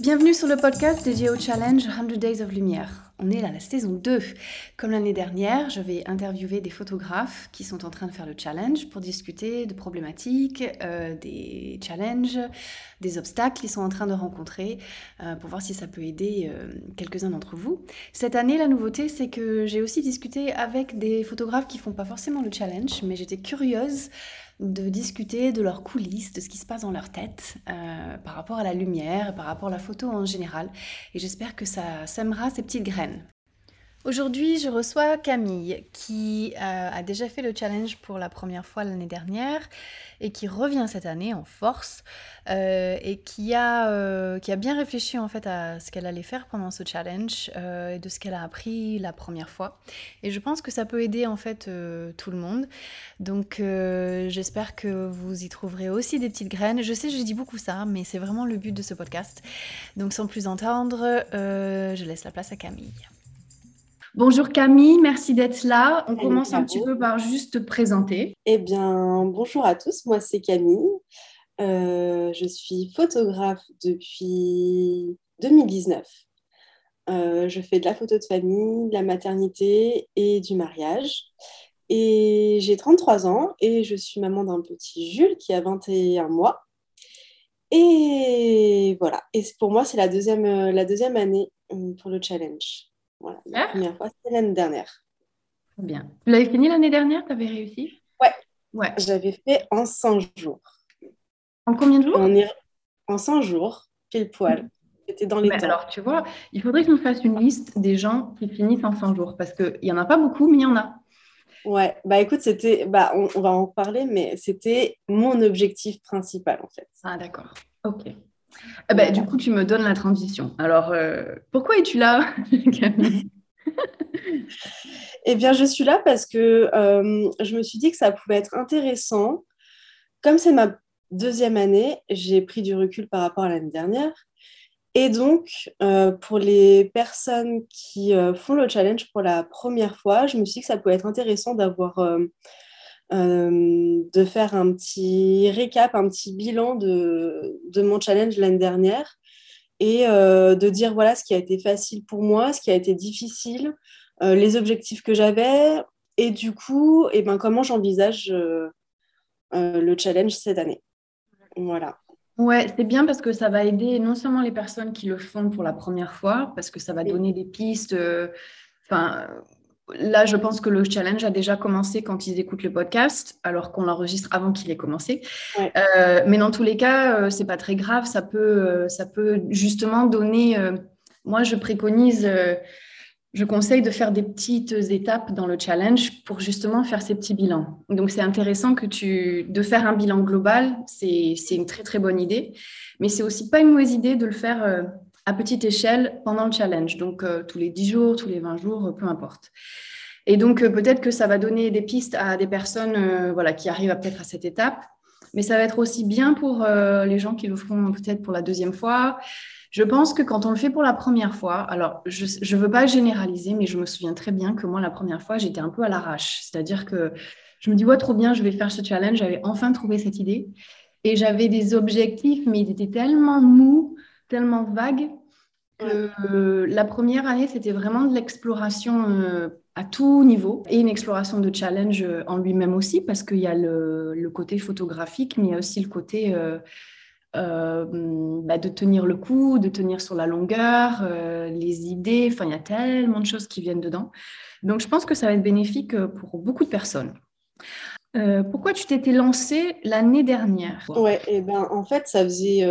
Bienvenue sur le podcast dédié au challenge 100 Days of Lumière. On est à la saison 2. Comme l'année dernière, je vais interviewer des photographes qui sont en train de faire le challenge pour discuter de problématiques, euh, des challenges, des obstacles qu'ils sont en train de rencontrer, euh, pour voir si ça peut aider euh, quelques-uns d'entre vous. Cette année, la nouveauté, c'est que j'ai aussi discuté avec des photographes qui font pas forcément le challenge, mais j'étais curieuse de discuter de leurs coulisses, de ce qui se passe dans leur tête euh, par rapport à la lumière, par rapport à la photo en général. Et j'espère que ça sèmera ces petites graines. Aujourd'hui, je reçois Camille qui euh, a déjà fait le challenge pour la première fois l'année dernière et qui revient cette année en force euh, et qui a, euh, qui a bien réfléchi en fait à ce qu'elle allait faire pendant ce challenge et de ce qu'elle a appris la première fois. Et je pense que ça peut aider en fait tout le monde. Donc j'espère que vous y trouverez aussi des petites graines. Je sais, je dis beaucoup ça, mais c'est vraiment le but de ce podcast. Donc sans plus entendre, je laisse la place à Camille. Bonjour Camille, merci d'être là. On commence un petit peu par juste te présenter. Eh bien, bonjour à tous, moi c'est Camille. Euh, je suis photographe depuis 2019. Euh, je fais de la photo de famille, de la maternité et du mariage. Et j'ai 33 ans et je suis maman d'un petit Jules qui a 21 mois. Et voilà, et pour moi c'est la deuxième, la deuxième année euh, pour le challenge. Voilà, la première fois, c'était l'année dernière. Bien. Tu l'avais fini l'année dernière Tu avais réussi? Ouais. ouais. J'avais fait en 100 jours. En combien de jours? En, en 100 jours, pile poil. C'était dans les temps. Alors, tu vois, il faudrait que nous fasse une liste des gens qui finissent en 100 jours parce qu'il n'y en a pas beaucoup, mais il y en a. Ouais, bah écoute, c'était, bah, on, va en parler, mais c'était mon objectif principal en fait. Ah d'accord, ok. Eh ben, du coup, tu me donnes la transition. Alors, euh, pourquoi es-tu là, Camille? Eh bien, je suis là parce que euh, je me suis dit que ça pouvait être intéressant. Comme c'est ma deuxième année, j'ai pris du recul par rapport à l'année dernière. Et donc, euh, pour les personnes qui font le challenge pour la première fois, je me suis dit que ça pouvait être intéressant d'avoir euh, de faire un petit récap, un petit bilan de, de mon challenge l'année dernière et euh, de dire voilà ce qui a été facile pour moi, ce qui a été difficile, euh, les objectifs que j'avais et du coup, et eh ben, comment j'envisage le challenge cette année. Voilà. Ouais, c'est bien parce que ça va aider non seulement les personnes qui le font pour la première fois, parce que ça va donner des pistes. Enfin, Là, je pense que le challenge a déjà commencé quand ils écoutent le podcast, alors qu'on l'enregistre avant qu'il ait commencé. Euh, mais dans tous les cas, euh, c'est pas très grave. Ça peut, euh, ça peut justement donner. moi, je préconise, je conseille de faire des petites étapes dans le challenge pour justement faire ces petits bilans. Donc, c'est intéressant que tu de faire un bilan global. C'est une très très bonne idée, mais c'est aussi pas une mauvaise idée de le faire à petite échelle pendant le challenge. Donc, euh, tous les 10 jours, tous les 20 jours, euh, peu importe. Et donc, euh, peut-être que ça va donner des pistes à des personnes voilà, qui arrivent peut-être à cette étape. Mais ça va être aussi bien pour les gens qui le feront peut-être pour la deuxième fois. Je pense que quand on le fait pour la première fois, alors je ne veux pas généraliser, mais je me souviens très bien que moi, la première fois, j'étais un peu à l'arrache. C'est-à-dire que je me dis, trop bien, je vais faire ce challenge. J'avais enfin trouvé cette idée. Et j'avais des objectifs, mais ils étaient tellement mous tellement vague que euh, la première année, c'était vraiment de l'exploration euh, à tout niveau et une exploration de challenge euh, en lui-même aussi, parce qu'il y a le, côté photographique, mais il y a aussi le côté bah, de tenir le coup, de tenir sur la longueur, les idées, enfin, il y a tellement de choses qui viennent dedans. Donc, je pense que ça va être bénéfique pour beaucoup de personnes. pourquoi tu t'étais lancée l'année dernière? Ouais, et ben en fait, ça faisait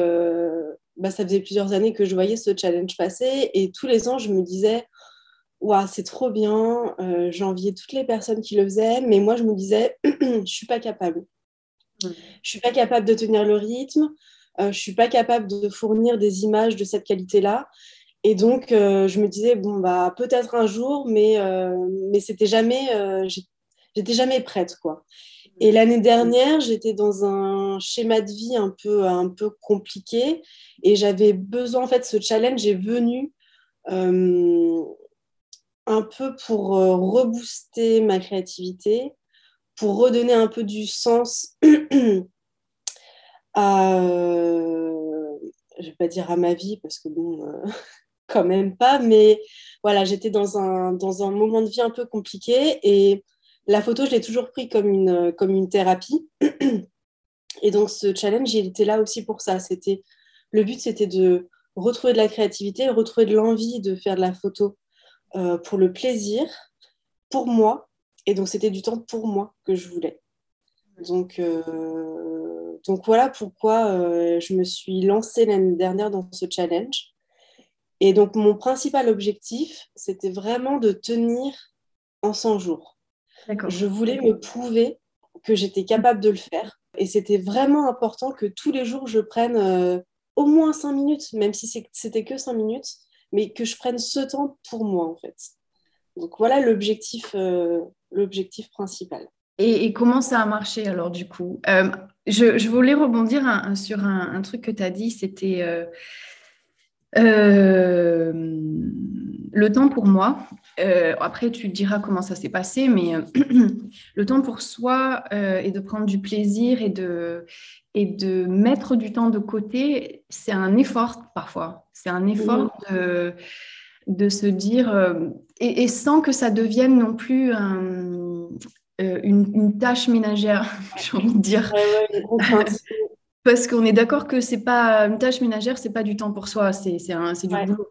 bah, ça faisait plusieurs années que je voyais ce challenge passer et tous les ans, je me disais, waouh, c'est trop bien, euh, j'enviais toutes les personnes qui le faisaient, mais moi, je me disais, je suis pas capable. Mm. Je suis pas capable de tenir le rythme, euh, je suis pas capable de fournir des images de cette qualité-là. Et donc, euh, je me disais, bon, bah, peut-être un jour, mais, mais c'était jamais, j'étais jamais prête, quoi. Et l'année dernière, j'étais dans un schéma de vie un peu, un peu compliqué et j'avais besoin, en fait, ce challenge est venu euh, un peu pour rebooster ma créativité, pour redonner un peu du sens à, je vais pas dire à ma vie, parce que bon, quand même pas, mais voilà, j'étais dans un, dans un moment de vie un peu compliqué et la photo, je l'ai toujours pris comme une, comme une thérapie. Et donc, ce challenge, il était là aussi pour ça. C'était, le but, c'était de retrouver de la créativité, retrouver de l'envie de faire de la photo euh, pour le plaisir, pour moi. Et donc, c'était du temps pour moi que je voulais. Donc, euh, donc voilà pourquoi euh, je me suis lancée l'année dernière dans ce challenge. Et donc, mon principal objectif, c'était vraiment de tenir en 100 jours. Je voulais me prouver que j'étais capable de le faire. Et c'était vraiment important que tous les jours, je prenne euh, au moins 5 minutes, même si c'était que 5 minutes, mais que je prenne ce temps pour moi, en fait. Donc voilà l'objectif euh, l'objectif principal. Et, comment ça a marché alors du coup? Euh, je, voulais rebondir sur un, truc que tu as dit, c'était le temps pour moi, euh, après tu diras comment ça s'est passé, mais euh, le temps pour soi et de prendre du plaisir et de, et de mettre du temps de côté, c'est un effort parfois. C'est un effort de, de se dire, et, sans que ça devienne non plus une, tâche ménagère, j'ai envie de dire. Parce qu'on est d'accord que c'est pas une tâche ménagère, c'est pas du temps pour soi, c'est du boulot.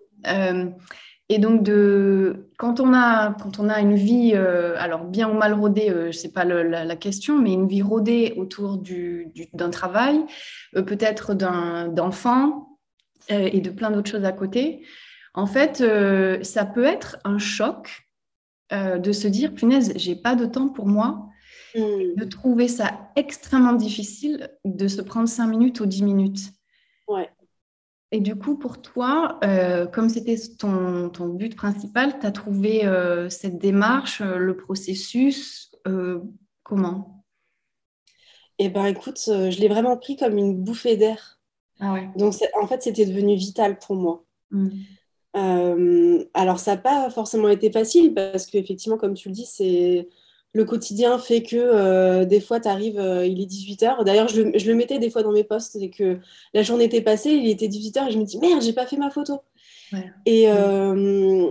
Euh, et donc, de, quand, on a, quand on a une vie, euh, alors bien ou mal rodée, euh, je sais pas la, question, mais une vie rodée autour d'un travail, peut-être d'enfants et de plein d'autres choses à côté, en fait, ça peut être un choc de se dire, punaise, j'ai pas de temps pour moi. Mm. de trouver ça extrêmement difficile de se prendre 5 minutes ou 10 minutes. Ouais. Et du coup, pour toi, euh, comme c'était ton, ton, but principal, tu as trouvé euh, cette démarche, euh, le processus, comment? Eh bien, écoute, je l'ai vraiment pris comme une bouffée d'air. Ah ouais. Donc, en fait, c'était devenu vital pour moi. Mm. alors, ça n'a pas forcément été facile parce qu'effectivement, comme tu le dis, c'est le quotidien fait que euh, des fois, tu arrives, euh, il est 18h. D'ailleurs, je, le mettais des fois dans mes posts, et que la journée était passée, il était 18h, et je me dis, merde, j'ai pas fait ma photo. Euh,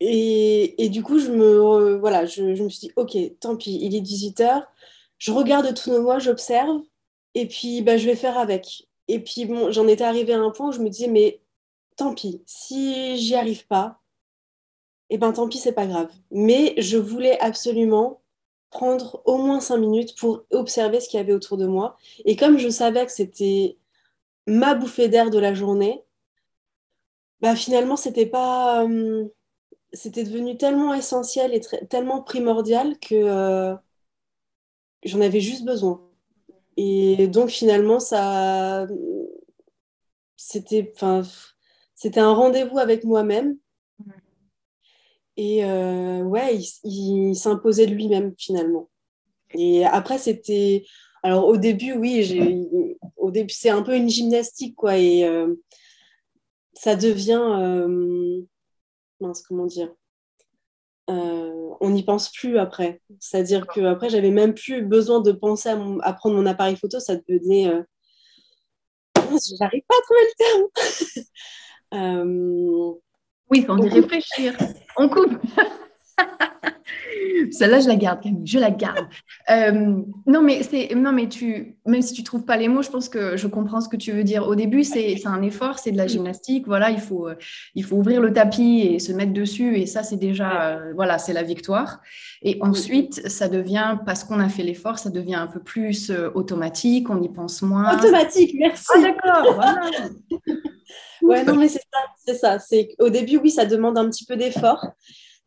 et, et, du coup, je me, voilà, je, me suis dit, ok, tant pis, il est 18h, je regarde tous nos mois, j'observe, et puis bah, je vais faire avec. Et puis, bon, j'en étais arrivée à un point où je me disais, mais tant pis, si j'y arrive pas, et eh ben tant pis, c'est pas grave. Mais je voulais absolument prendre au moins cinq minutes pour observer ce qu'il y avait autour de moi. Et comme je savais que c'était ma bouffée d'air de la journée, bah finalement, c'était pas. Hum, c'était devenu tellement essentiel et tellement primordial que euh, j'en avais juste besoin. Et donc finalement, ça. C'était. C'était un rendez-vous avec moi-même et euh, ouais, il, s'imposait de lui-même finalement. Et après, c'était. Alors au début, oui, au début, c'est un peu une gymnastique, quoi. Et euh, ça devient. Euh, mince, comment dire On n'y pense plus après. C'est-à-dire qu'après, j'avais même plus besoin de penser à, à, prendre mon appareil photo. Ça devenait. J'arrive pas à trouver le terme. Oui, sans y réfléchir. On coupe. Celle-là, je la garde, Camille, je la garde. Euh, non, mais c'est, non, mais tu, même si tu trouves pas les mots, je pense que je comprends ce que tu veux dire. Au début, c'est, un effort, c'est de la gymnastique. Voilà, il faut, euh, il faut ouvrir le tapis et se mettre dessus, et ça, c'est déjà, euh, voilà, c'est la victoire. Et ensuite, ça devient, parce qu'on a fait l'effort, ça devient un peu plus automatique, on y pense moins. Automatique, merci. Ah, d'accord. voilà. ouais, non, mais c'est ça. C'est ça. C'est au début, oui, ça demande un petit peu d'effort,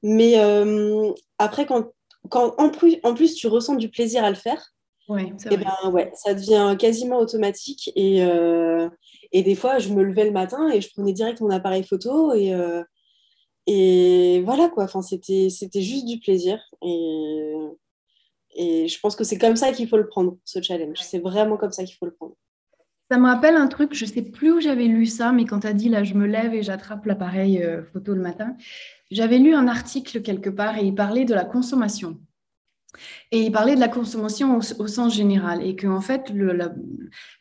mais euh, après, quand, quand en, plus, en plus tu ressens du plaisir à le faire, ouais, et eh ben, ouais, ça devient quasiment automatique. Et, euh, et des fois, je me levais le matin et je prenais direct mon appareil photo et, euh, et voilà quoi. Enfin, c'était, c'était juste du plaisir. Et, et je pense que c'est comme ça qu'il faut le prendre, ce challenge. C'est vraiment comme ça qu'il faut le prendre. Ça me rappelle un truc, je ne sais plus où j'avais lu ça, mais quand tu as dit là, je me lève et j'attrape l'appareil photo le matin, j'avais lu un article quelque part et il parlait de la consommation. Et il parlait de la consommation au, sens général et que en fait,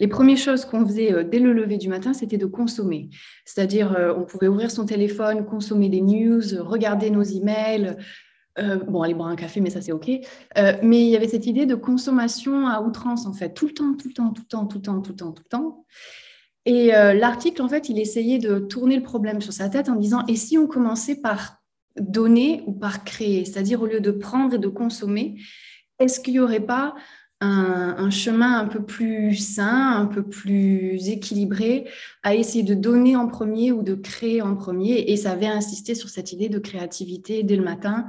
les premières choses qu'on faisait euh, dès le lever du matin, c'était de consommer. C'est-à-dire, euh, on pouvait ouvrir son téléphone, consommer des news, regarder nos emails. Euh, bon, aller boire un café, mais ça c'est OK. mais il y avait cette idée de consommation à outrance, en fait, tout le temps, tout le temps, tout le temps, tout le temps, tout le temps, tout le temps. Et l'article, en fait, il essayait de tourner le problème sur sa tête en disant, et si on commençait par donner ou par créer C'est-à-dire, au lieu de prendre et de consommer, est-ce qu'il n'y aurait pas un, chemin un peu plus sain, un peu plus équilibré à essayer de donner en premier ou de créer en premier? Et ça avait insisté sur cette idée de créativité dès le matin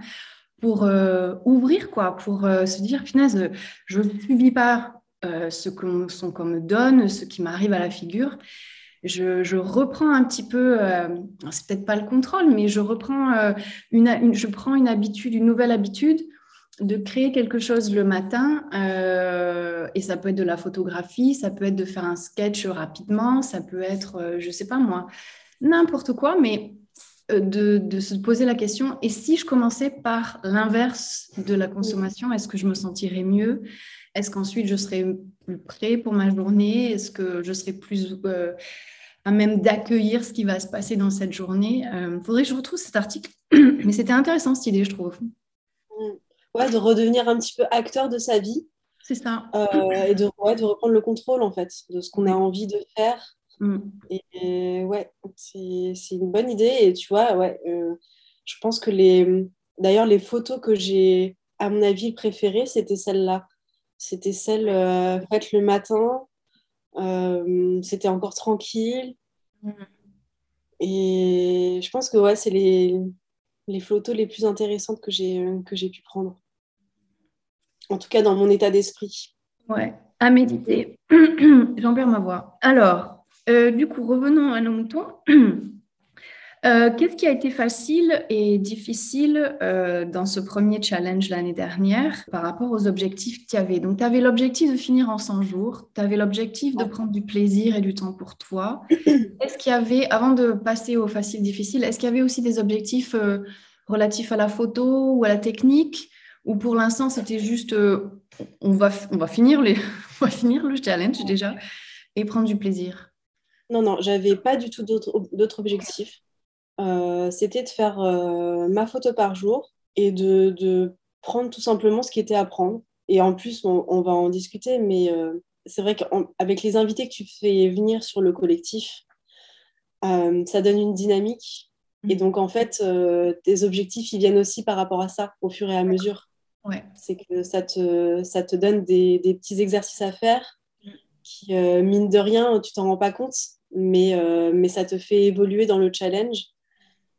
pour euh, ouvrir, quoi, pour euh, se dire, finalement, je ne subis pas euh, ce qu'on me donne, ce qui m'arrive à la figure je, reprends un petit peu, euh, c'est peut-être pas le contrôle, mais je reprends euh, une, je prends une habitude, une nouvelle habitude de créer quelque chose le matin. Euh, et ça peut être de la photographie, ça peut être de faire un sketch rapidement, ça peut être, je sais pas moi, n'importe quoi, mais de, de, se poser la question, et si je commençais par l'inverse de la consommation, est-ce que je me sentirais mieux? Est-ce qu'ensuite je serais plus prêt pour ma journée? Est-ce que je serais plus à même d'accueillir ce qui va se passer dans cette journée? Il euh, faudrait que je retrouve cet article, mais c'était intéressant cette idée, je trouve. Mm. Ouais, de redevenir un petit peu acteur de sa vie. C'est ça. Euh, et de, de reprendre le contrôle, en fait, de ce qu'on a envie de faire. Mm. Et, ouais, c'est une bonne idée. Et tu vois, ouais, euh, je pense que les. D'ailleurs, les photos que j'ai, à mon avis, préférées, c'était celle-là. C'était celle faite le matin euh, c'était encore tranquille. Mm. Et je pense que ouais, c'est les, les photos les plus intéressantes que j'ai, euh, que j'ai pu prendre. En tout cas, dans mon état d'esprit. Ouais, à méditer. J'en perds ma voix. Alors, euh, du coup, revenons à nos moutons. Euh, qu'est-ce qui a été facile et difficile euh, dans ce premier challenge l'année dernière par rapport aux objectifs que tu avais Donc, tu avais l'objectif de finir en 100 jours, tu avais l'objectif de prendre du plaisir et du temps pour toi. Est-ce qu'il y avait, avant de passer au facile difficile, est-ce qu'il y avait aussi des objectifs euh, relatifs à la photo ou à la technique? Ou pour l'instant, c'était juste on, va, on, va finir les, on va finir le challenge déjà et prendre du plaisir? Non, non, j'avais pas du tout d'autres objectifs. Euh, c'était de faire euh, ma photo par jour et de, prendre tout simplement ce qui était à prendre. Et en plus, on, va en discuter, mais euh, c'est vrai qu'avec les invités que tu fais venir sur le collectif, ça donne une dynamique. Et mm. donc, en fait, tes objectifs, ils viennent aussi par rapport à ça, au fur et à mesure. Ouais. C'est que ça te, ça te donne des, des petits exercices à faire mm. qui, mine de rien, tu t'en rends pas compte, mais, mais ça te fait évoluer dans le challenge.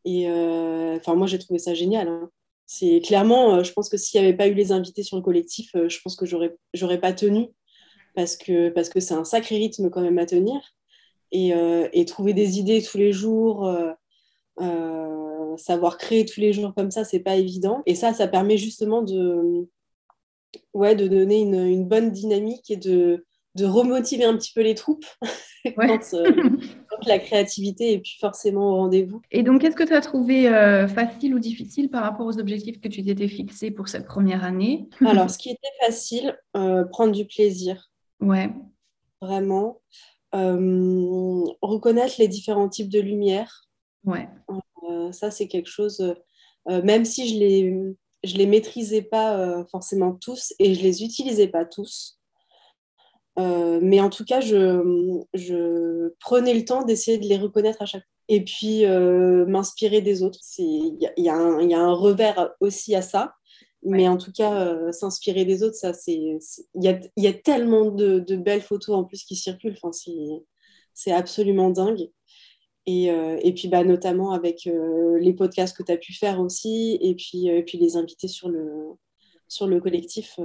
Et euh, enfin, moi, j'ai trouvé ça génial. Hein. C'est clairement, euh, je pense que s'il n'y avait pas eu les invités sur le collectif, euh, je pense que j'aurais, j'aurais pas tenu parce que parce que c'est un sacré rythme quand même à tenir et, et trouver des idées tous les jours. savoir créer tous les jours comme ça, c'est pas évident. Et ça, ça permet justement de, ouais, de donner une, une bonne dynamique et de, de remotiver un petit peu les troupes euh, quand, la créativité est plus forcément au rendez-vous. Et donc, qu'est-ce que tu as trouvé euh, facile ou difficile par rapport aux objectifs que tu t'étais fixés pour cette première année? Alors, ce qui était facile, euh, prendre du plaisir. Ouais. Vraiment. reconnaître les différents types de lumière. Ouais. ça, c'est quelque chose, même si je les, je les maîtrisais pas forcément tous et je les utilisais pas tous. Euh, mais en tout cas, je, je prenais le temps d'essayer de les reconnaître à chaque fois. Et puis, euh, m'inspirer des autres. Il y, y, a un revers aussi à ça. Mais en tout cas, euh, s'inspirer des autres, ça, c'est. Il y a, y a, tellement de, de, belles photos en plus qui circulent. Enfin, c'est absolument dingue. Et, et, puis, bah, notamment avec les podcasts que tu as pu faire aussi, et puis, et puis les invités sur le, sur le collectif.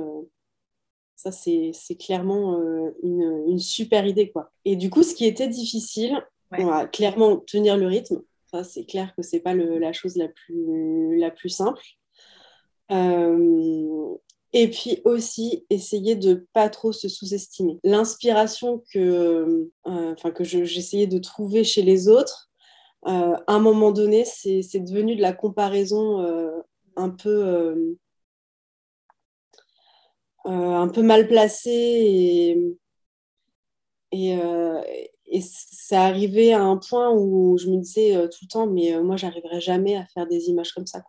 Ça, c'est clairement euh, une, super idée. Quoi. Et du coup, ce qui était difficile, on va clairement tenir le rythme. Ça, c'est clair que ce n'est pas la chose la plus, la plus simple. Euh, et puis aussi, essayer de pas trop se sous-estimer. L'inspiration que, euh, que j'essayais de trouver chez les autres, à un moment donné, c'est devenu de la comparaison un peu un peu mal placée et, et, et c'est arrivé à un point où je me disais tout le temps, mais moi, j'arriverai jamais à faire des images comme ça.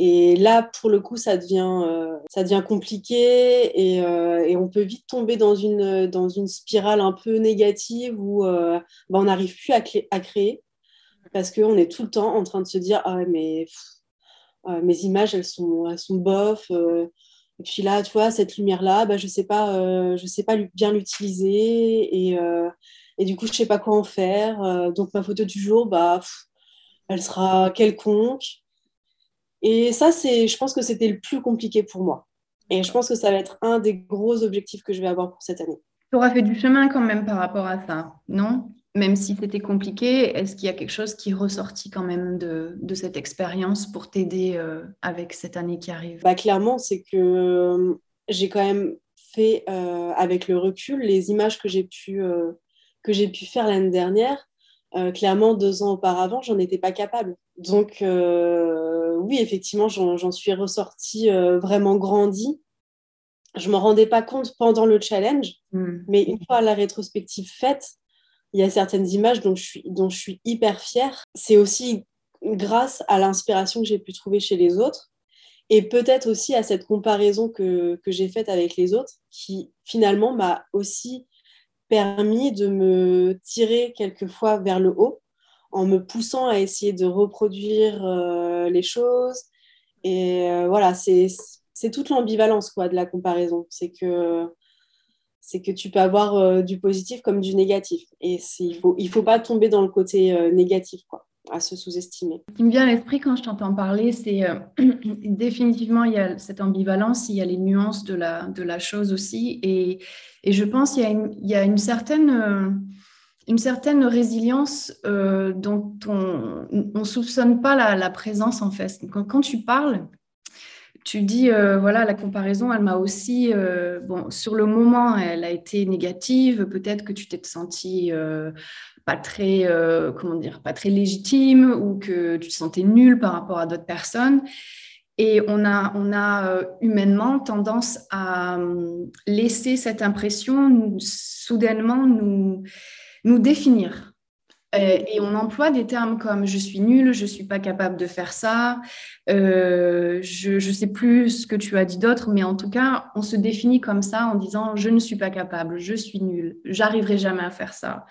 Et là, pour le coup, ça devient, euh, ça devient compliqué et, euh, et, on peut vite tomber dans une, dans une spirale un peu négative où euh, bah, on n'arrive plus à, à, créer parce qu'on est tout le temps en train de se dire Ah, mais mes images, elles sont, elles sont bof. Et puis là, tu vois, cette lumière-là, bah, je ne sais, pas, je sais bien l'utiliser et, et, du coup, je ne sais pas quoi en faire. donc, ma photo du jour, bah, elle sera quelconque. Et ça, je pense que c'était le plus compliqué pour moi. Et je pense que ça va être un des gros objectifs que je vais avoir pour cette année. Tu auras fait du chemin quand même par rapport à ça, non? Même si c'était compliqué, est-ce qu'il y a quelque chose qui est ressorti quand même de, de cette expérience pour t'aider euh, avec cette année qui arrive? Bah, Clairement, c'est que euh, j'ai quand même fait, euh, avec le recul, les images que j'ai pu, que j'ai pu faire l'année dernière. clairement, deux ans auparavant, j'en étais pas capable. Donc, oui, effectivement, j'en suis ressortie vraiment grandie. Je ne m'en rendais pas compte pendant le challenge, hmm. mais une fois la rétrospective faite, il y a certaines images dont je suis, dont je suis hyper fière. C'est aussi grâce à l'inspiration que j'ai pu trouver chez les autres et peut-être aussi à cette comparaison que, que j'ai faite avec les autres qui finalement m'a aussi permis de me tirer quelquefois vers le haut en me poussant à essayer de reproduire euh, les choses. Et euh, voilà, c'est toute l'ambivalence quoi, de la comparaison. C'est que, que tu peux avoir euh, du positif comme du négatif. Et il faut, il faut pas tomber dans le côté négatif, quoi, à se sous-estimer. Ce qui me vient à l'esprit quand je t'entends parler, c'est définitivement, il y a cette ambivalence, il y a les nuances de la, de la chose aussi. Et, et je pense qu'il y, a une, y a une certaine une certaine résilience euh, dont on ne soupçonne pas la, présence en fait. Quand, tu parles, tu dis, euh, voilà, la comparaison, elle m'a aussi, euh, bon, sur le moment, elle a été négative. Peut-être que tu t'es senti pas très, comment dire, pas très légitime ou que tu te sentais nul par rapport à d'autres personnes. Et on a, on a humainement tendance à laisser cette impression soudainement nous nous définir. Euh, et on emploie des termes comme je suis nul, je suis pas capable de faire ça, euh, je ne sais plus ce que tu as dit d'autre, mais en tout cas, on se définit comme ça en disant je ne suis pas capable, je suis nul, j'arriverai jamais à faire ça.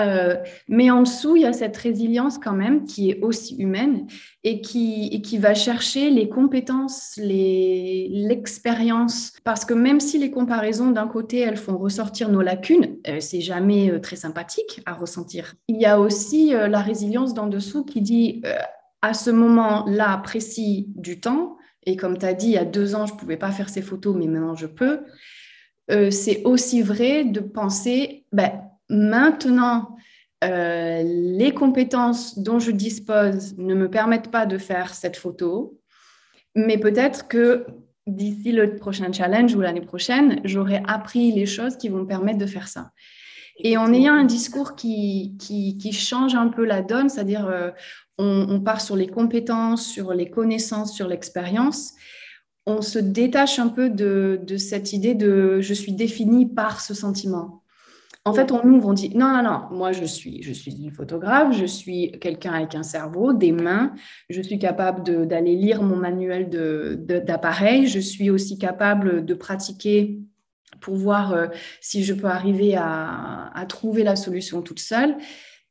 Euh, mais en dessous, il y a cette résilience quand même qui est aussi humaine et qui, qui va chercher les compétences, l'expérience. Parce que même si les comparaisons d'un côté, elles font ressortir nos lacunes, euh, c'est jamais euh, très sympathique à ressentir. Il y a aussi la résilience d'en dessous qui dit à ce moment-là précis du temps, et comme tu as dit, il y a deux ans, je ne pouvais pas faire ces photos, mais maintenant je peux. c'est aussi vrai de penser, ben, Maintenant, euh, les compétences dont je dispose ne me permettent pas de faire cette photo, mais peut-être que d'ici le prochain challenge ou l'année prochaine, j'aurai appris les choses qui vont me permettre de faire ça. Et en ayant un discours qui, qui, change un peu la donne, c'est-à-dire euh, on, part sur les compétences, sur les connaissances, sur l'expérience, on se détache un peu de, de cette idée de je suis définie par ce sentiment. En fait, on ouvre, on dit non, non, non, moi je suis, je suis une photographe, je suis quelqu'un avec un cerveau, des mains, je suis capable d'aller lire mon manuel d'appareil, je suis aussi capable de pratiquer pour voir euh, si je peux arriver à, trouver la solution toute seule.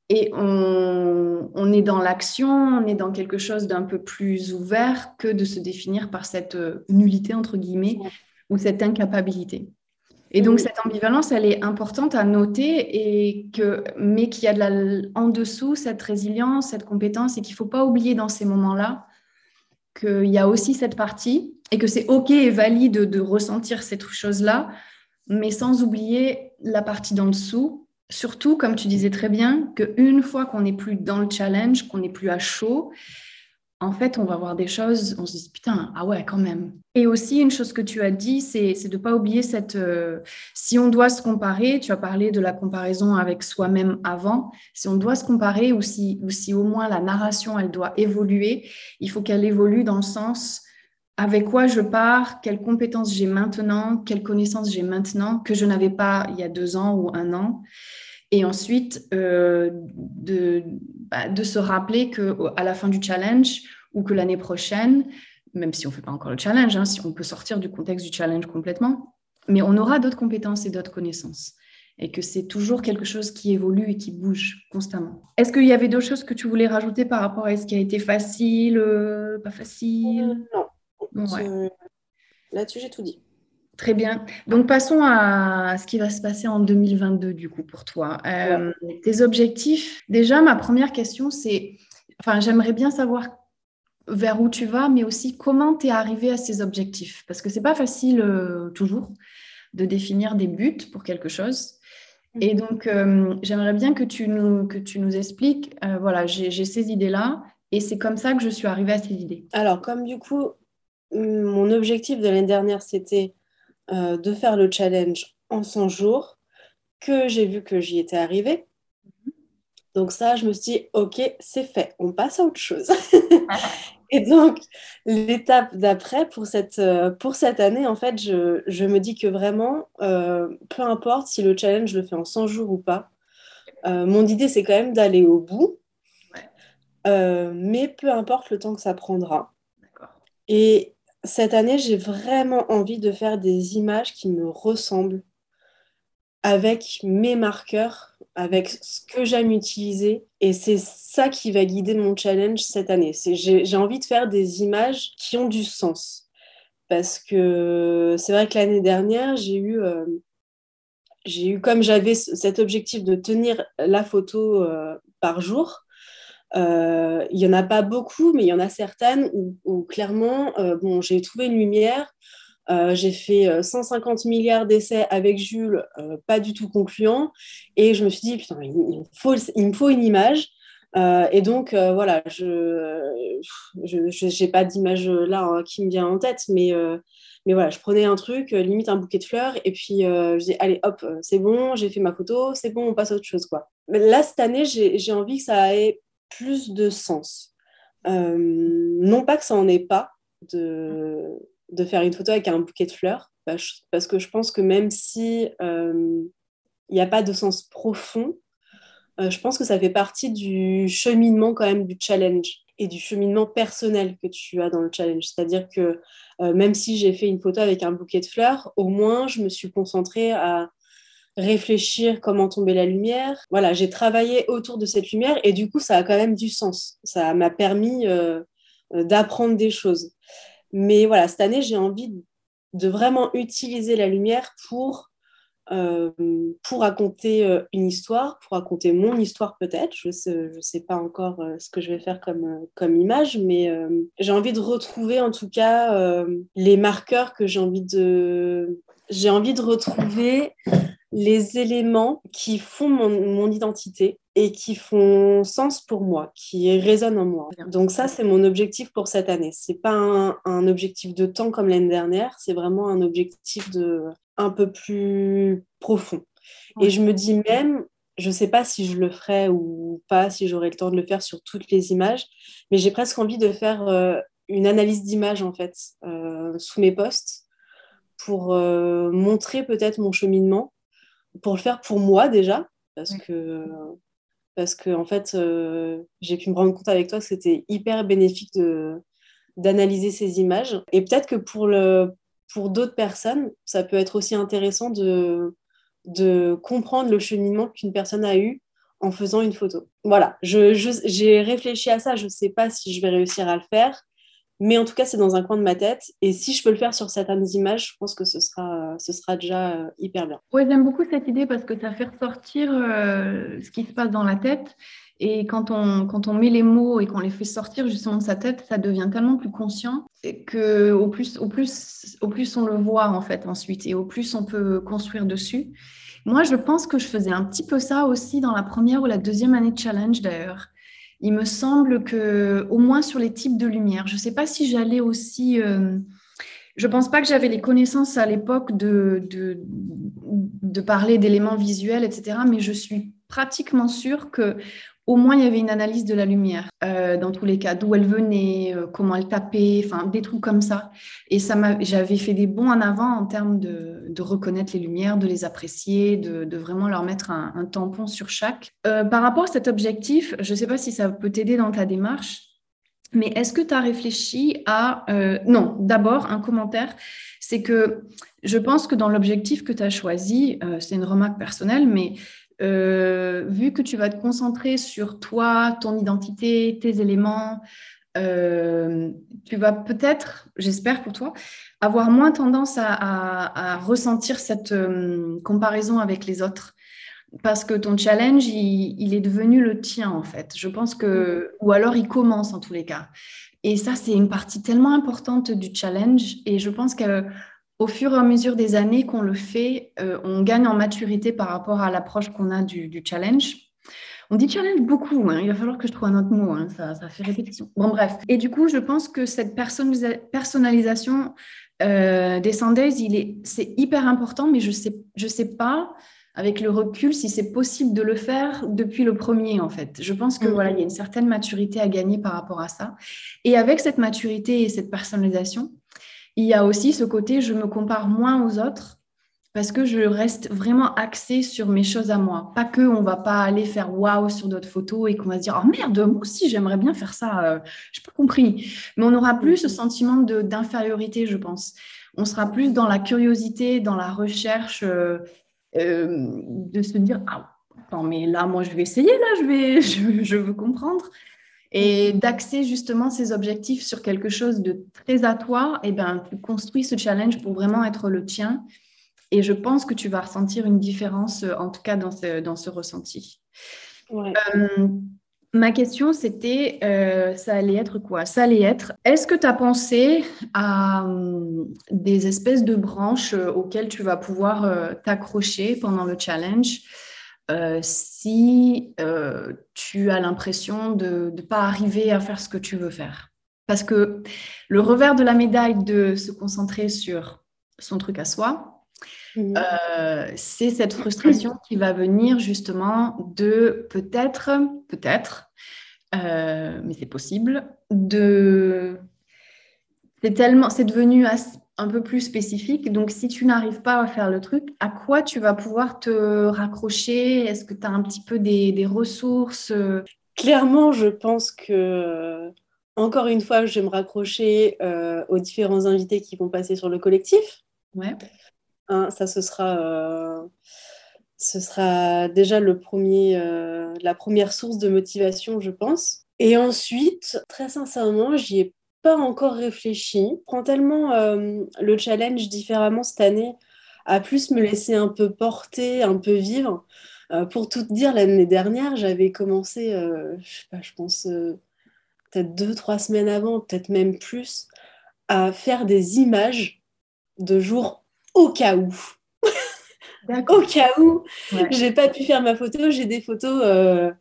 Et on, est dans l'action, on est dans quelque chose d'un peu plus ouvert que de se définir par cette euh, nullité, entre guillemets, ou cette incapacité. Et donc, cette ambivalence, elle est importante à noter, et que, mais qu'il y a de la, en dessous cette résilience, cette compétence, et qu'il ne faut pas oublier dans ces moments-là qu'il y a aussi cette partie, et que c'est OK et valide de, ressentir cette chose-là, mais sans oublier la partie d'en dessous. Surtout, comme tu disais très bien, qu'une fois qu'on n'est plus dans le challenge, qu'on n'est plus à chaud, en fait, on va voir des choses, on se dit putain, ah ouais, quand même. Et aussi, une chose que tu as dit, c'est de ne pas oublier cette. Euh, si on doit se comparer, tu as parlé de la comparaison avec soi-même avant, si on doit se comparer ou si, ou si au moins la narration, elle doit évoluer, il faut qu'elle évolue dans le sens avec quoi je pars, quelles compétences j'ai maintenant, quelles connaissances j'ai maintenant que je n'avais pas il y a deux ans ou un an. Et ensuite, euh, de, bah, de, se rappeler qu'à la fin du challenge ou que l'année prochaine, même si on ne fait pas encore le challenge, hein, si on peut sortir du contexte du challenge complètement, mais on aura d'autres compétences et d'autres connaissances. Et que c'est toujours quelque chose qui évolue et qui bouge constamment. Est-ce qu'il y avait d'autres choses que tu voulais rajouter par rapport à ce qui a été facile, euh, pas facile? Non. Ouais. Là-dessus, j'ai tout dit. Très bien. Donc, passons à ce qui va se passer en 2022, du coup, pour toi. Euh, tes objectifs. Déjà, ma première question, c'est, enfin, j'aimerais bien savoir vers où tu vas, mais aussi comment tu es arrivé à ces objectifs? Parce que c'est pas facile euh, toujours de définir des buts pour quelque chose. Et mhm. donc, euh, j'aimerais bien que tu nous, que tu nous expliques, voilà, j'ai ces idées-là, et c'est comme ça que je suis arrivée à ces idées. Alors, comme du coup, mon objectif de l'année dernière, c'était euh, de faire le challenge en 100 jours, que j'ai vu que j'y étais arrivée. Donc ça, je me suis dit, OK, c'est fait, on passe à autre chose. Et donc, l'étape d'après, pour cette, euh, pour cette année, en fait, je, je me dis que vraiment, euh, peu importe si le challenge, je le fais en 100 jours ou pas, mon idée, c'est quand même d'aller au bout. mais peu importe le temps que ça prendra. Et cette année, j'ai vraiment envie de faire des images qui me ressemblent avec mes marqueurs, avec ce que j'aime utiliser. Et c'est ça qui va guider mon challenge cette année. J'ai envie de faire des images qui ont du sens. Parce que c'est vrai que l'année dernière, j'ai eu, euh, eu, comme j'avais cet objectif de tenir la photo euh, par jour, il n'y en a pas beaucoup, mais il y en a certaines où, clairement, euh, bon, j'ai trouvé une lumière. Euh, j'ai fait 150 milliards d'essais avec Jules, pas du tout concluant. Et je me suis dit, putain, il, me, faut, il me faut une image. et donc, voilà, je n'ai pas d'image là hein, qui me vient en tête, mais, mais voilà, je prenais un truc, limite un bouquet de fleurs, et puis je dis, allez, hop, c'est bon, j'ai fait ma photo, c'est bon, on passe à autre chose. Quoi. Là, cette année, j'ai envie que ça ait plus de sens. Euh, non pas que ça n'en ait pas de, de, faire une photo avec un bouquet de fleurs, parce que je pense que même si euh, il n'y a pas de sens profond, euh, je pense que ça fait partie du cheminement quand même du challenge et du cheminement personnel que tu as dans le challenge. C'est-à-dire que même si j'ai fait une photo avec un bouquet de fleurs, au moins je me suis concentrée à réfléchir comment tomber la lumière. Voilà, j'ai travaillé autour de cette lumière et du coup, ça a quand même du sens. Ça m'a permis euh, euh, d'apprendre des choses. Mais voilà, cette année, j'ai envie de vraiment utiliser la lumière pour, euh, pour raconter une histoire, pour raconter mon histoire peut-être. Je ne sais, je sais pas encore ce que je vais faire comme, comme image, mais j'ai envie de retrouver en tout cas les marqueurs que j'ai envie de... J'ai envie de retrouver les éléments qui font mon, identité et qui font sens pour moi, qui résonnent en moi. Donc ça, c'est mon objectif pour cette année. C'est pas un, objectif de temps comme l'année dernière, c'est vraiment un objectif de un peu plus profond. Et je me dis même, je ne sais pas si je le ferai ou pas, si j'aurai le temps de le faire sur toutes les images, mais j'ai presque envie de faire euh, une analyse d'image en fait euh, sous mes posts pour euh, montrer peut-être mon cheminement pour le faire pour moi déjà, parce que parce que en fait, euh, j'ai pu me rendre compte avec toi que c'était hyper bénéfique de d'analyser ces images. Et peut-être que pour le pour d'autres personnes, ça peut être aussi intéressant de de comprendre le cheminement qu'une personne a eu en faisant une photo. Voilà, j'ai je, réfléchi à ça. Je ne sais pas si je vais réussir à le faire. Mais en tout cas, c'est dans un coin de ma tête. Et si je peux le faire sur certaines images, je pense que ce sera, ce sera déjà euh, hyper bien. Oui, j'aime beaucoup cette idée parce que ça fait ressortir euh, ce qui se passe dans la tête. Et quand on, quand on met les mots et qu'on les fait sortir justement de sa tête, ça devient tellement plus conscient que au plus, au plus, au plus on le voit en fait ensuite et au plus on peut construire dessus. Moi, je pense que je faisais un petit peu ça aussi dans la première ou la deuxième année de challenge d'ailleurs. Il me semble que, au moins sur les types de lumière, je ne sais pas si j'allais aussi. Euh, je ne pense pas que j'avais les connaissances à l'époque de, de, de, parler d'éléments visuels, etc. Mais je suis pratiquement sûre que au moins il y avait une analyse de la lumière euh, dans tous les cas, d'où elle venait, euh, comment elle tapait, enfin des trucs comme ça. Et ça j'avais fait des bons en avant en termes de, reconnaître les lumières, de les apprécier, de, vraiment leur mettre un, un tampon sur chaque. Euh, par rapport à cet objectif, je ne sais pas si ça peut t'aider dans ta démarche. Mais est-ce que tu as réfléchi à... non, d'abord, un commentaire, c'est que je pense que dans l'objectif que tu as choisi, c'est une remarque personnelle, mais euh, vu que tu vas te concentrer sur toi, ton identité, tes éléments, euh, tu vas peut-être, j'espère pour toi, avoir moins tendance à, ressentir cette euh, comparaison avec les autres. Parce que ton challenge, il, est devenu le tien, en fait. Je pense que, ou alors il commence en tous les cas. Et ça, c'est une partie tellement importante du challenge. Et je pense que au fur et à mesure des années qu'on le fait, euh, on gagne en maturité par rapport à l'approche qu'on a du, challenge. On dit challenge beaucoup, hein. il va falloir que je trouve un autre mot, hein. ça, fait répétition. Bon, bref. Et du coup, je pense que cette personnalisation euh, des Sundays, c'est hyper important, mais je ne sais, je sais pas, avec le recul, si c'est possible de le faire depuis le premier, en fait. Je pense que mm. voilà, il y a une certaine maturité à gagner par rapport à ça. Et avec cette maturité et cette personnalisation, il y a aussi ce côté, je me compare moins aux autres parce que je reste vraiment axée sur mes choses à moi. Pas que on va pas aller faire waouh sur d'autres photos et qu'on va se dire oh merde moi aussi j'aimerais bien faire ça. Euh, je n'ai pas compris. Mais on n'aura plus ce sentiment d'infériorité, je pense. On sera plus dans la curiosité, dans la recherche euh, euh, de se dire ah attends mais là moi je vais essayer là je vais je veux comprendre et d'axer justement ces objectifs sur quelque chose de très à toi, et eh ben, tu construis ce challenge pour vraiment être le tien. Et je pense que tu vas ressentir une différence, en tout cas dans ce, dans ce ressenti. Euh, ma question, c'était, euh, ça allait être quoi? Ça allait être, est-ce que tu as pensé à des espèces de branches euh, auxquelles tu vas pouvoir t'accrocher pendant le challenge? Euh, si euh, tu as l'impression de ne pas arriver à faire ce que tu veux faire. Parce que le revers de la médaille de se concentrer sur son truc à soi, mhm. euh, c'est cette frustration qui va venir justement de peut-être, peut-être, mais c'est possible, de... C'est tellement, c'est devenu un peu plus spécifique. Donc, si tu n'arrives pas à faire le truc, à quoi tu vas pouvoir te raccrocher? Est-ce que tu as un petit peu des, ressources Clairement, je pense que, encore une fois, je vais me raccrocher euh, aux différents invités qui vont passer sur le collectif. Ouais. Hein, ça, ce sera, euh, ce sera déjà le premier, euh, la première source de motivation, je pense. Et ensuite, très sincèrement, j'y ai pas encore réfléchi. Prends tellement euh, le challenge différemment cette année à plus me laisser un peu porter, un peu vivre. Euh, pour tout dire, l'année dernière, j'avais commencé, euh, je sais pas, je pense peut-être deux, trois semaines avant, peut-être même plus, à faire des images de jours au cas où. au cas où j'ai pas pu faire ma photo, j'ai des photos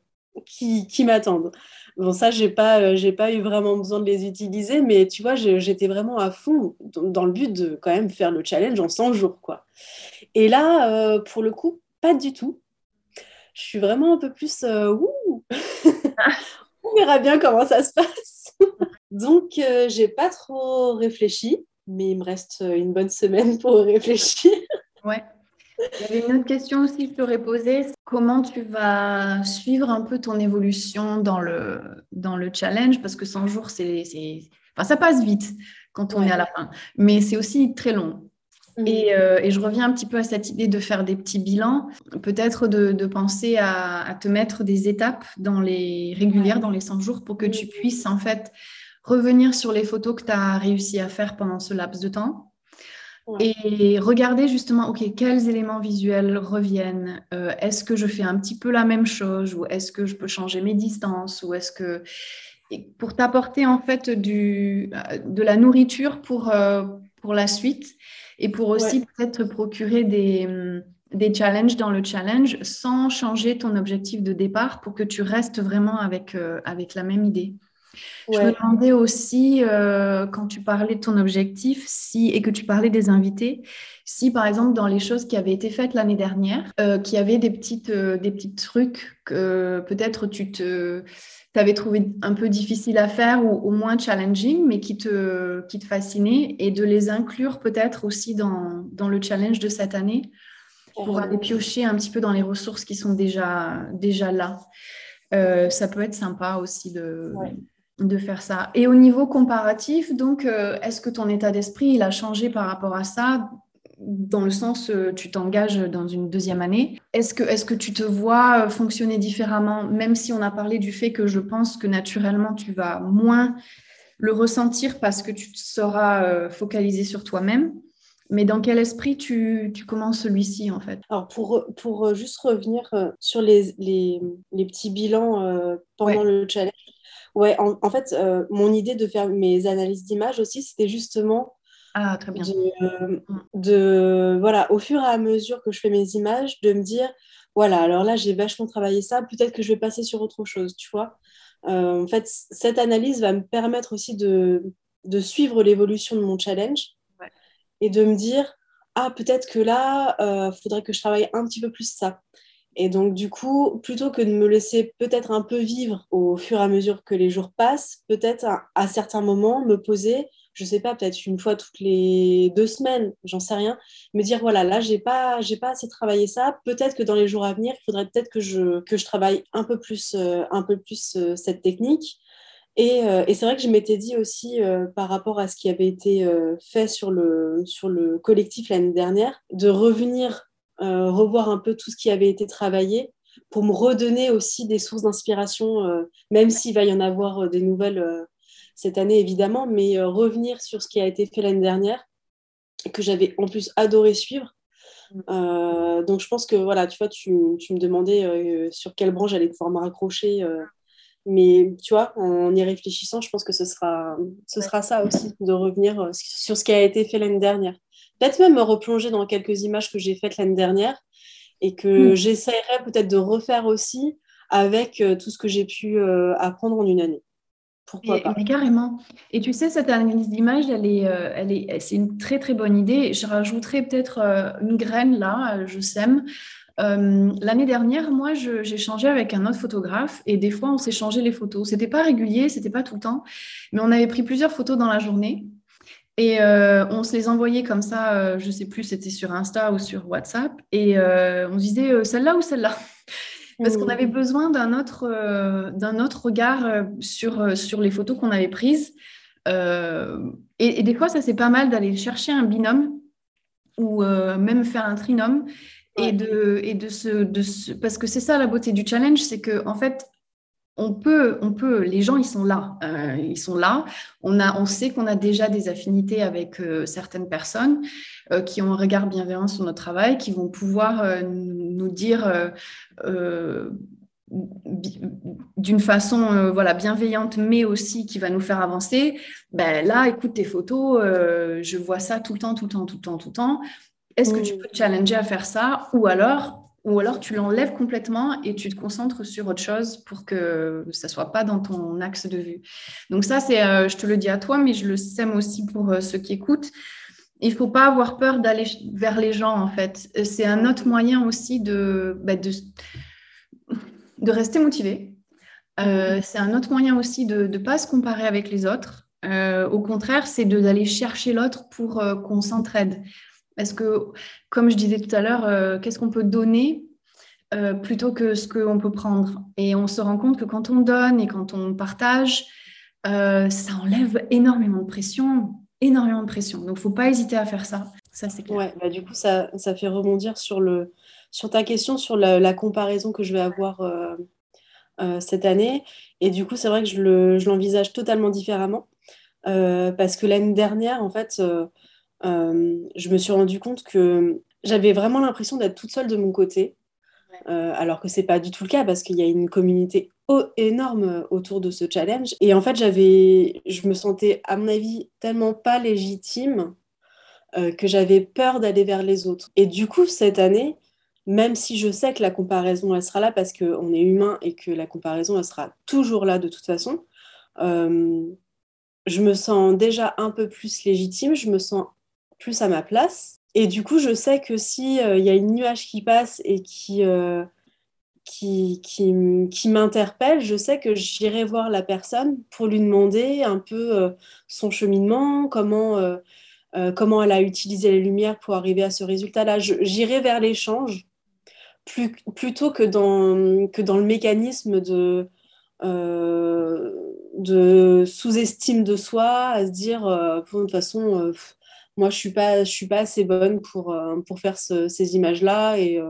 qui, m'attendent. Bon, ça, j'ai pas, euh, pas eu vraiment besoin de les utiliser, mais tu vois, j'étais vraiment à fond dans le but de quand même faire le challenge en 100 jours, quoi. Et là, euh, pour le coup, pas du tout. Je suis vraiment un peu plus euh, On verra bien comment ça se passe. Donc, j'ai pas trop réfléchi, mais il me reste une bonne semaine pour réfléchir. Ouais. Il y avait une autre question aussi que je t'aurais posée. Comment tu vas suivre un peu ton évolution dans le, dans le challenge Parce que 100 jours, c'est, enfin, ça passe vite quand on est à la fin. Mais c'est aussi très long. Mm. Et, euh, et, je reviens un petit peu à cette idée de faire des petits bilans, peut-être de, de penser à, à, te mettre des étapes dans les régulières, dans les 100 jours, pour que tu mm. puisses en fait revenir sur les photos que tu as réussi à faire pendant ce laps de temps et regarder justement, OK, quels éléments visuels reviennent. Euh, Est-ce que je fais un petit peu la même chose ou est-ce que je peux changer mes distances ou est-ce que... pour t'apporter en fait du, euh, de la nourriture pour, euh, pour la suite et pour aussi peut-être procurer des, des challenges dans le challenge sans changer ton objectif de départ pour que tu restes vraiment avec, euh, avec la même idée. Je me demandais aussi, euh, quand tu parlais de ton objectif si, et que tu parlais des invités, si par exemple dans les choses qui avaient été faites l'année dernière, euh, qu'il y avait des, petites, des petits trucs que peut-être tu te avais trouvé un peu difficile à faire ou au moins challenging, mais qui te, qui te fascinaient, et de les inclure peut-être aussi dans, dans le challenge de cette année pour aller piocher un petit peu dans les ressources qui sont déjà, déjà là. Euh, ça peut être sympa aussi de, de faire ça. Et au niveau comparatif, donc, euh, est-ce que ton état d'esprit, il a changé par rapport à ça? Dans le sens, euh, tu t'engages dans une deuxième année. Est-ce que, est que tu te vois fonctionner différemment, même si on a parlé du fait que je pense que naturellement, tu vas moins le ressentir parce que tu seras focalisé sur toi-même? Mais dans quel esprit tu, tu commences celui-ci, en fait? Alors, pour, pour euh, juste revenir euh, sur les, les, les petits bilans euh, pendant le challenge, ouais, en, en fait, mon idée de faire mes analyses d'images aussi, c'était justement ah, très bien. De, de, voilà, au fur et à mesure que je fais mes images, de me dire, voilà, alors là, j'ai vachement travaillé ça, peut-être que je vais passer sur autre chose, tu vois. en fait, cette analyse va me permettre aussi de, de suivre l'évolution de mon challenge et de me dire ah peut-être que là il euh, faudrait que je travaille un petit peu plus ça et donc du coup plutôt que de me laisser peut-être un peu vivre au fur et à mesure que les jours passent peut-être à, certains moments me poser je sais pas peut-être une fois toutes les deux semaines j'en sais rien me dire voilà là j'ai pas j'ai pas assez travaillé ça. Peut-être que dans les jours à venir il faudrait peut-être que je que je travaille un peu plus euh, un peu plus euh, cette technique. Euh, et, c'est vrai que je m'étais dit aussi, par rapport à ce qui avait été fait sur le, sur le collectif l'année dernière, de revenir revoir un peu tout ce qui avait été travaillé pour me redonner aussi des sources d'inspiration, même s'il va y en avoir des nouvelles cette année évidemment, mais revenir sur ce qui a été fait l'année dernière, que j'avais en plus adoré suivre. Mm. donc je pense que voilà, tu vois, tu, tu me demandais sur quelle branche j'allais pouvoir me raccrocher mais tu vois, en y réfléchissant, je pense que ce sera, ce sera ça aussi, de revenir euh, sur ce qui a été fait l'année dernière. Peut-être même me replonger dans quelques images que j'ai faites l'année dernière et que mm. j'essaierai peut-être de refaire aussi avec euh, tout ce que j'ai pu euh, apprendre en une année. Pourquoi pas carrément. Et tu sais, cette analyse d'image, elle est, elle est, c'est une très très bonne idée. Je rajouterai peut-être une graine là, je sème. Euh, l'année dernière, moi, j'ai changé avec un autre photographe et des fois, on s'est changé les photos. C'était pas régulier, c'était pas tout le temps, mais on avait pris plusieurs photos dans la journée et euh, on se les envoyait comme ça. Euh, je sais plus, c'était sur Insta ou sur WhatsApp et on se disait celle-là ou celle-là? Parce qu'on mmh. avait besoin d'un autre, d'un autre regard sur, sur les photos qu'on avait prises. Et, et, des fois, ça c'est pas mal d'aller chercher un binôme ou même faire un trinôme et de, et de, de parce que c'est ça la beauté du challenge, c'est que en fait, on peut, on peut, les gens, ils sont là, euh, ils sont là. On a, on sait qu'on a déjà des affinités avec euh, certaines personnes euh, qui ont un regard bienveillant sur notre travail, qui vont pouvoir nous dire d'une façon voilà bienveillante, mais aussi qui va nous faire avancer. Ben là, écoute tes photos, je vois ça tout le temps, tout le temps, tout le temps, tout le temps. Est-ce que tu mm. peux te challenger à faire ça? Ou alors, ou alors tu l'enlèves complètement et tu te concentres sur autre chose pour que ça soit pas dans ton axe de vue. Donc ça, c'est, euh, je te le dis à toi, mais je le sème aussi pour euh, ceux qui écoutent. Il faut pas avoir peur d'aller vers les gens, en fait. C'est un autre moyen aussi de, bah, de, rester motivé. Euh, c'est un autre moyen aussi de ne pas se comparer avec les autres. au contraire, c'est d'aller chercher l'autre pour qu'on s'entraide. Est-ce que, comme je disais tout à l'heure, euh, qu'est-ce qu'on peut donner euh, plutôt que ce qu'on peut prendre? Et on se rend compte que quand on donne et quand on partage, euh, ça enlève énormément de pression, énormément de pression. Donc, il ne faut pas hésiter à faire ça. Ça, c'est clair. Ouais, bah, du coup, ça, ça, fait rebondir sur, le, sur ta question, sur la, comparaison que je vais avoir cette année. Et du coup, c'est vrai que je l'envisage totalement différemment. parce que l'année dernière, en fait, je me suis rendu compte que j'avais vraiment l'impression d'être toute seule de mon côté, euh, alors que c'est pas du tout le cas parce qu'il y a une communauté énorme autour de ce challenge. Et en fait, j'avais, je me sentais, à mon avis, tellement pas légitime euh, que j'avais peur d'aller vers les autres. Et du coup, cette année, même si je sais que la comparaison, elle sera là parce qu'on est humain et que la comparaison, elle sera toujours là de toute façon, euh, je me sens déjà un peu plus légitime, je me sens plus à ma place. Et du coup, je sais que s'il il y a une nuage qui passe et qui, qui, qui, m'interpelle, je sais que j'irai voir la personne pour lui demander un peu euh, son cheminement, comment, euh, euh, comment elle a utilisé les lumières pour arriver à ce résultat-là. J'irai vers l'échange plutôt que dans, que dans le mécanisme de, de sous-estime de soi, à se dire, de toute façon, moi, je ne suis, pas, je suis pas assez bonne pour, pour faire ces images-là. Et,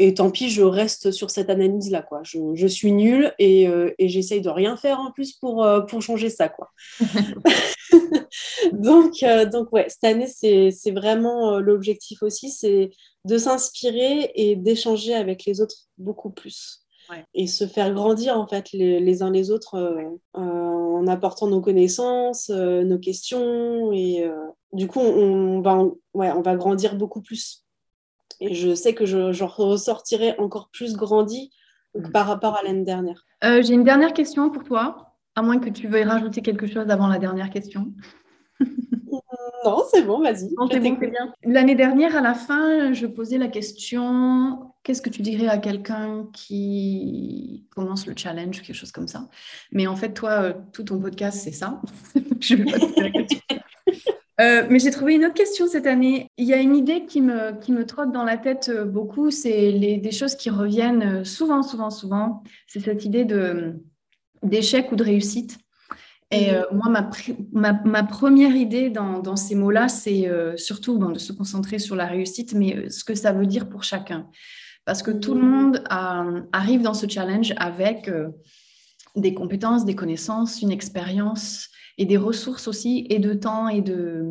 et tant pis, je reste sur cette analyse-là. Quoi. Je, suis nulle et, euh, et j'essaye de rien faire en plus pour, euh, pour changer ça. Quoi. donc, euh, donc, ouais, cette année, c'est vraiment l'objectif aussi, c'est de s'inspirer et d'échanger avec les autres beaucoup plus. Et se faire grandir en fait les, les uns les autres en apportant nos connaissances, nos questions. Et du coup, on, va, ouais, on va grandir beaucoup plus et je sais que je, ressortirai encore plus grandi mm. par rapport à l'année dernière. Euh, j'ai une dernière question pour toi, à moins que tu veuilles rajouter quelque chose avant la dernière question. non, c'est bon, vas-y. L'année dernière, à la fin, je posais la question qu'est-ce que tu dirais à quelqu'un qui commence le challenge, quelque chose comme ça? Mais en fait, toi, euh, tout ton podcast, c'est ça. je vais pas te la question. Euh, mais j'ai trouvé une autre question cette année. Il y a une idée qui me, qui me trotte dans la tête euh, beaucoup, c'est des choses qui reviennent souvent, souvent, souvent. C'est cette idée d'échec ou de réussite. Et moi, ma, ma, ma, première idée dans, dans ces mots-là, c'est surtout bon, de se concentrer sur la réussite, mais ce que ça veut dire pour chacun. Parce que tout le monde arrive dans ce challenge avec des compétences, des connaissances, une expérience, et des ressources aussi, et de temps et de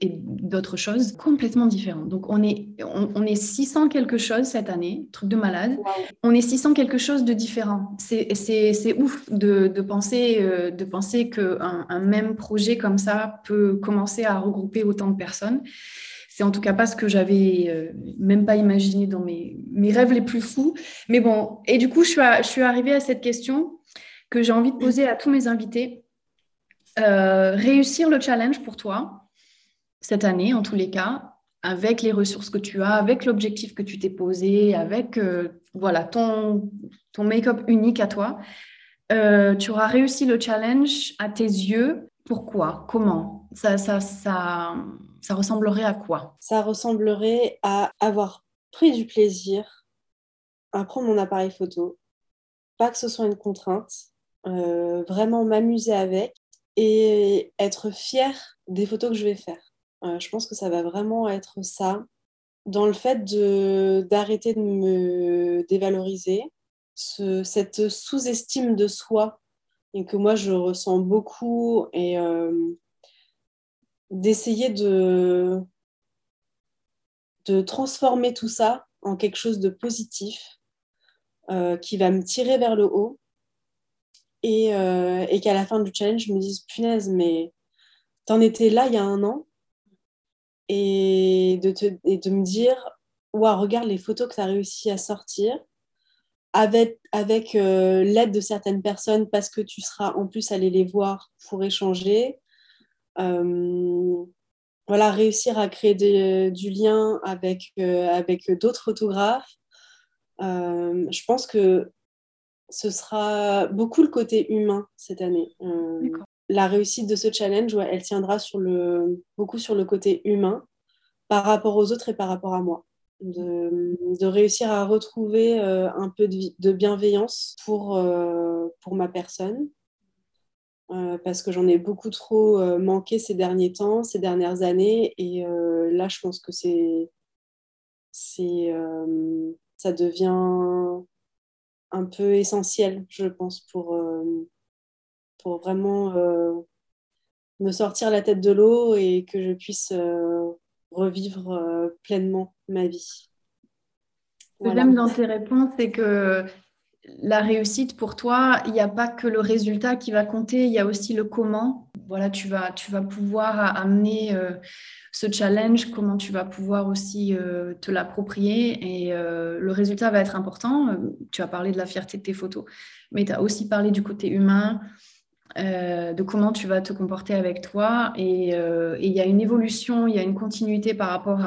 et d'autres choses complètement différentes. Donc on est on, est 600 quelque chose cette année, truc de malade. On est 600 quelque chose de différent. C'est ouf de, de penser euh, de penser que un, même projet comme ça peut commencer à regrouper autant de personnes. C'est en tout cas pas ce que j'avais euh, même pas imaginé dans mes, mes rêves les plus fous. Mais bon, et du coup, je suis, je suis arrivée à cette question que j'ai envie de poser à tous mes invités. Euh, réussir le challenge pour toi, cette année en tous les cas, avec les ressources que tu as, avec l'objectif que tu t'es posé, avec euh, voilà, ton, ton make-up unique à toi, tu auras réussi le challenge à tes yeux. Pourquoi? Comment? Ça, ça, ça ressemblerait à quoi? Ça ressemblerait à avoir pris du plaisir à prendre mon appareil photo, pas que ce soit une contrainte, vraiment m'amuser avec et être fière des photos que je vais faire. Euh, je pense que ça va vraiment être ça, dans le fait d'arrêter de, me dévaloriser, cette sous-estime de soi et que moi je ressens beaucoup et euh, d'essayer de, transformer tout ça en quelque chose de positif euh, qui va me tirer vers le haut euh, et, qu'à la fin du challenge, je me dise, punaise, mais t'en étais là il y a un an et de, me dire, waouh, regarde les photos que tu as réussi à sortir avec, avec euh, l'aide de certaines personnes parce que tu seras en plus allé les voir pour échanger. Euh, voilà, réussir à créer du lien avec, avec d'autres photographes. je pense que ce sera beaucoup le côté humain cette année. Euh, la réussite de ce challenge, elle tiendra sur le, beaucoup sur le côté humain par rapport aux autres et par rapport à moi. De, réussir à retrouver euh, un peu de, bienveillance pour, euh, pour ma personne. Parce que j'en ai beaucoup trop manqué ces derniers temps, ces dernières années. Et là, je pense que c'est, c'est, ça devient un peu essentiel, je pense, pour, euh, pour vraiment euh, me sortir la tête de l'eau et que je puisse euh, revivre pleinement ma vie. Ce que j'aime dans tes réponses, c'est que la réussite pour toi, il n'y a pas que le résultat qui va compter, il y a aussi le comment. Voilà, tu vas, tu vas pouvoir amener euh, ce challenge, comment tu vas pouvoir aussi euh, te l'approprier. Et euh, le résultat va être important. Tu as parlé de la fierté de tes photos, mais tu as aussi parlé du côté humain, de comment tu vas te comporter avec toi. Et il y a une évolution, il y a une continuité par rapport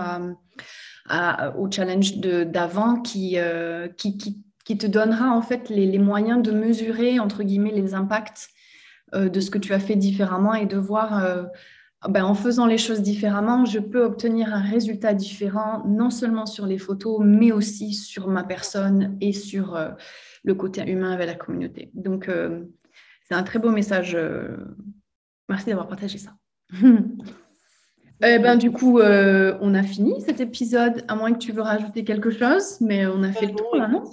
au challenge d'avant qui, qui, qui qui te donnera en fait les, moyens de mesurer, entre guillemets, les impacts euh, de ce que tu as fait différemment et de voir, euh, ben, en faisant les choses différemment, je peux obtenir un résultat différent, non seulement sur les photos, mais aussi sur ma personne et sur euh, le côté humain avec la communauté. Donc, c'est un très beau message. Merci d'avoir partagé ça. Eh ben, du coup, on a fini cet épisode, à moins que tu veux rajouter quelque chose, mais on a fait le tour là, non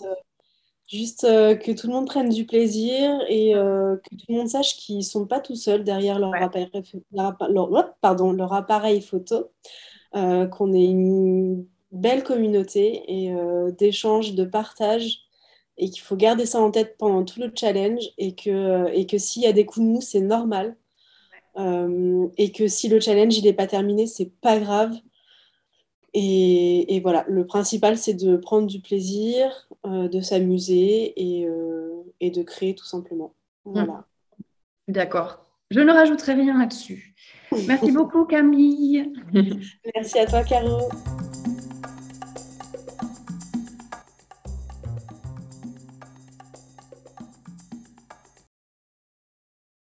Juste euh, que tout le monde prenne du plaisir et euh, que tout le monde sache qu'ils ne sont pas tout seuls derrière leur, appareil, pardon, leur appareil photo, euh, qu'on est une belle communauté et d'échange, de partage et qu'il faut garder ça en tête pendant tout le challenge et que, et que s'il y a des coups de mou, c'est normal. et que si le challenge il n'est pas terminé, c'est pas grave. Et, voilà, le principal, c'est de prendre du plaisir, euh, de s'amuser euh, et, de créer tout simplement. Voilà. D'accord. Je ne rajouterai rien là-dessus. Merci beaucoup, Camille. Merci à toi, Caro.